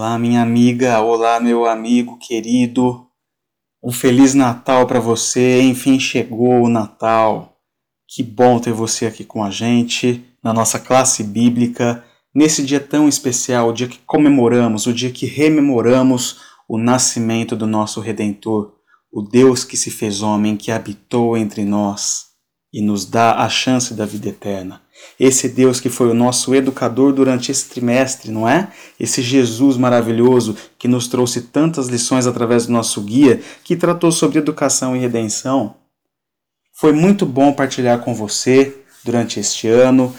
Olá, minha amiga, olá, meu amigo querido. Um feliz Natal para você. Enfim, chegou o Natal. Que bom ter você aqui com a gente na nossa classe bíblica, nesse dia tão especial, o dia que comemoramos, o dia que rememoramos o nascimento do nosso redentor, o Deus que se fez homem, que habitou entre nós e nos dá a chance da vida eterna. Esse Deus que foi o nosso educador durante esse trimestre, não é? Esse Jesus maravilhoso que nos trouxe tantas lições através do nosso guia, que tratou sobre educação e redenção. Foi muito bom partilhar com você durante este ano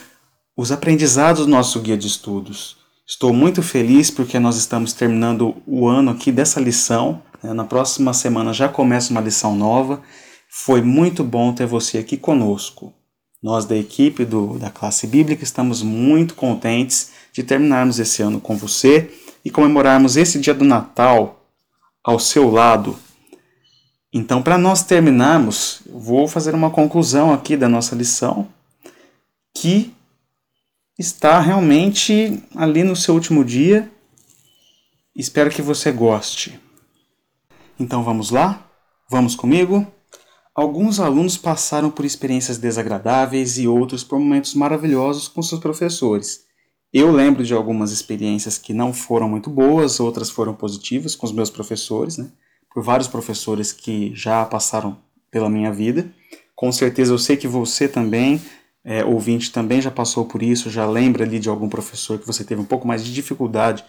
os aprendizados do nosso guia de estudos. Estou muito feliz porque nós estamos terminando o ano aqui dessa lição. Né? Na próxima semana já começa uma lição nova. Foi muito bom ter você aqui conosco. Nós da equipe do, da classe bíblica estamos muito contentes de terminarmos esse ano com você e comemorarmos esse dia do Natal ao seu lado. Então, para nós terminarmos, vou fazer uma conclusão aqui da nossa lição que está realmente ali no seu último dia. Espero que você goste. Então vamos lá? Vamos comigo? Alguns alunos passaram por experiências desagradáveis e outros por momentos maravilhosos com seus professores. Eu lembro de algumas experiências que não foram muito boas, outras foram positivas com os meus professores, né? por vários professores que já passaram pela minha vida. Com certeza eu sei que você também, é, ouvinte, também já passou por isso, já lembra ali de algum professor que você teve um pouco mais de dificuldade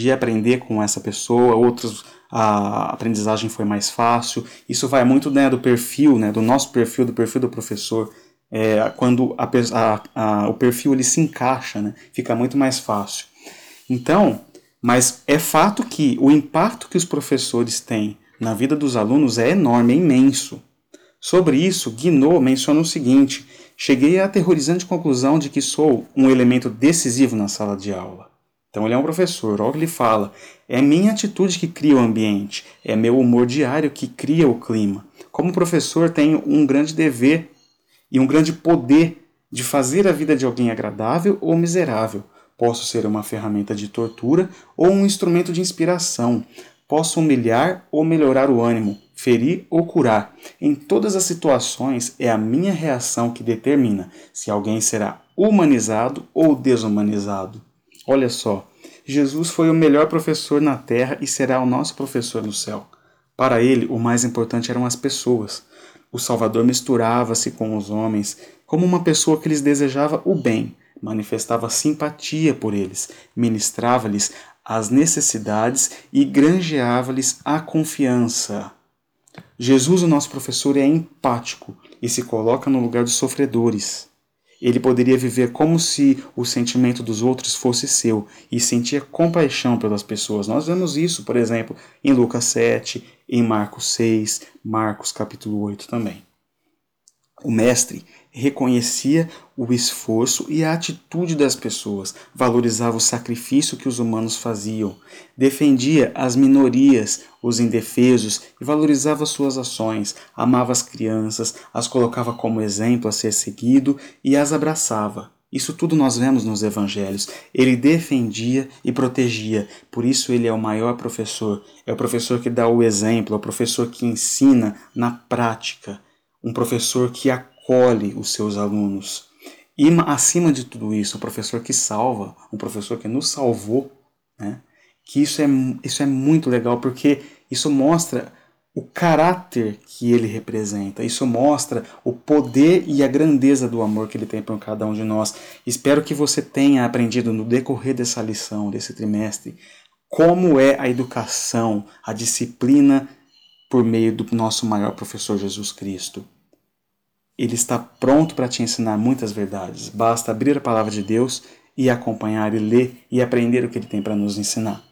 de aprender com essa pessoa, outros a aprendizagem foi mais fácil. Isso vai muito né, do perfil, né, do nosso perfil, do perfil do professor. É, quando a, a, a, o perfil ele se encaixa, né, fica muito mais fácil. Então, mas é fato que o impacto que os professores têm na vida dos alunos é enorme, é imenso. Sobre isso, Guinot menciona o seguinte: cheguei à aterrorizante conclusão de que sou um elemento decisivo na sala de aula. Então ele é um professor, olha o que ele fala. É minha atitude que cria o ambiente, é meu humor diário que cria o clima. Como professor, tenho um grande dever e um grande poder de fazer a vida de alguém agradável ou miserável. Posso ser uma ferramenta de tortura ou um instrumento de inspiração. Posso humilhar ou melhorar o ânimo, ferir ou curar. Em todas as situações, é a minha reação que determina se alguém será humanizado ou desumanizado. Olha só, Jesus foi o melhor professor na terra e será o nosso professor no céu. Para ele, o mais importante eram as pessoas. O Salvador misturava-se com os homens como uma pessoa que lhes desejava o bem, manifestava simpatia por eles, ministrava-lhes as necessidades e granjeava-lhes a confiança. Jesus, o nosso professor, é empático e se coloca no lugar dos sofredores. Ele poderia viver como se o sentimento dos outros fosse seu e sentia compaixão pelas pessoas. Nós vemos isso, por exemplo, em Lucas 7, em Marcos 6, Marcos capítulo 8 também. O mestre reconhecia o esforço e a atitude das pessoas, valorizava o sacrifício que os humanos faziam, defendia as minorias, os indefesos e valorizava suas ações, amava as crianças, as colocava como exemplo a ser seguido e as abraçava. Isso tudo nós vemos nos evangelhos. Ele defendia e protegia. Por isso ele é o maior professor. É o professor que dá o exemplo, é o professor que ensina na prática, um professor que acolhe os seus alunos. E acima de tudo isso, o professor que salva, um professor que nos salvou, né? que isso é, isso é muito legal porque isso mostra o caráter que ele representa, isso mostra o poder e a grandeza do amor que ele tem por cada um de nós. Espero que você tenha aprendido no decorrer dessa lição, desse trimestre, como é a educação, a disciplina por meio do nosso maior professor Jesus Cristo. Ele está pronto para te ensinar muitas verdades. Basta abrir a palavra de Deus e acompanhar e ler e aprender o que ele tem para nos ensinar.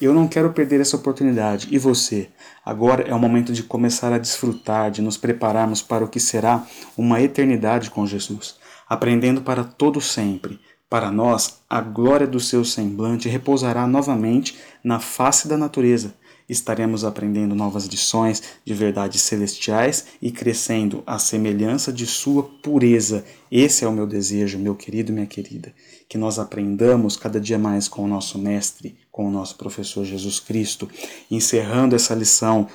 Eu não quero perder essa oportunidade. E você? Agora é o momento de começar a desfrutar, de nos prepararmos para o que será uma eternidade com Jesus, aprendendo para todo sempre. Para nós, a glória do seu semblante repousará novamente na face da natureza, estaremos aprendendo novas lições de verdades celestiais e crescendo à semelhança de Sua pureza. Esse é o meu desejo, meu querido, minha querida, que nós aprendamos cada dia mais com o nosso Mestre, com o nosso professor Jesus Cristo, encerrando essa lição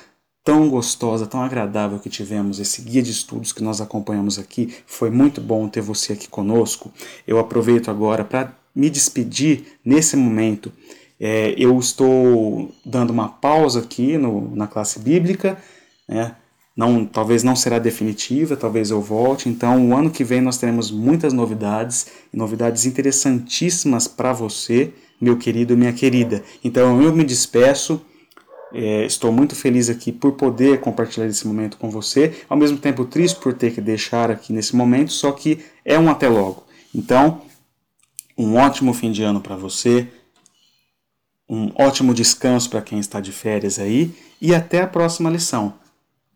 tão gostosa, tão agradável que tivemos, esse guia de estudos que nós acompanhamos aqui. Foi muito bom ter você aqui conosco. Eu aproveito agora para me despedir nesse momento. É, eu estou dando uma pausa aqui no, na classe bíblica, né? não, talvez não será definitiva, talvez eu volte. Então, o ano que vem nós teremos muitas novidades, novidades interessantíssimas para você, meu querido e minha querida. Então, eu me despeço. É, estou muito feliz aqui por poder compartilhar esse momento com você, ao mesmo tempo triste por ter que deixar aqui nesse momento, só que é um até logo. Então, um ótimo fim de ano para você, um ótimo descanso para quem está de férias aí e até a próxima lição.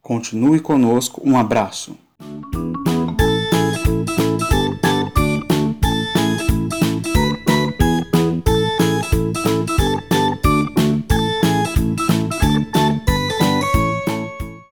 Continue conosco, um abraço.